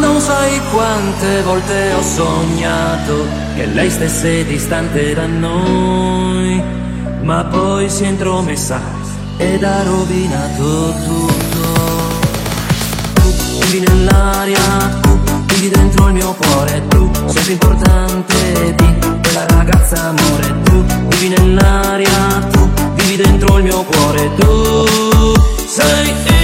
non sai quante volte ho sognato che lei stesse distante da noi, ma poi si è intromessa ed ha rovinato tutto. Tu vivi nell'aria, tu vivi dentro il mio cuore, tu sei più importante di quella ragazza amore, tu vivi nell'aria, tu vivi dentro il mio cuore, tu sei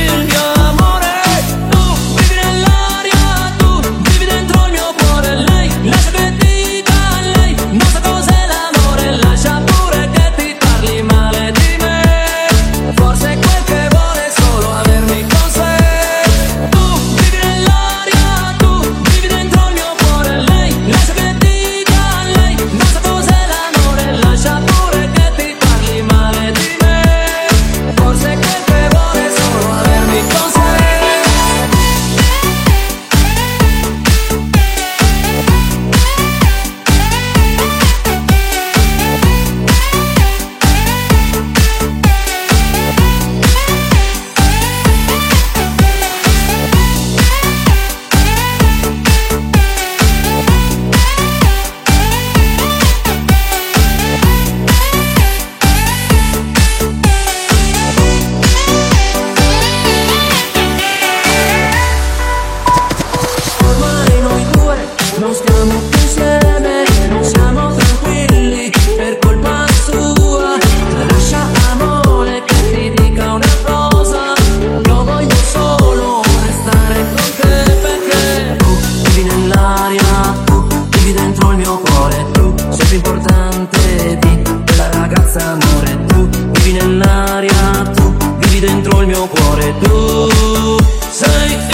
stiamo più insieme, non siamo tranquilli per colpa sua. Lascia amore che ti dica una cosa, io voglio solo restare con te perché tu vivi nell'aria, tu vivi dentro il mio cuore, tu sei più importante di quella ragazza amore, tu vivi nell'aria, tu vivi dentro il mio cuore, tu sei.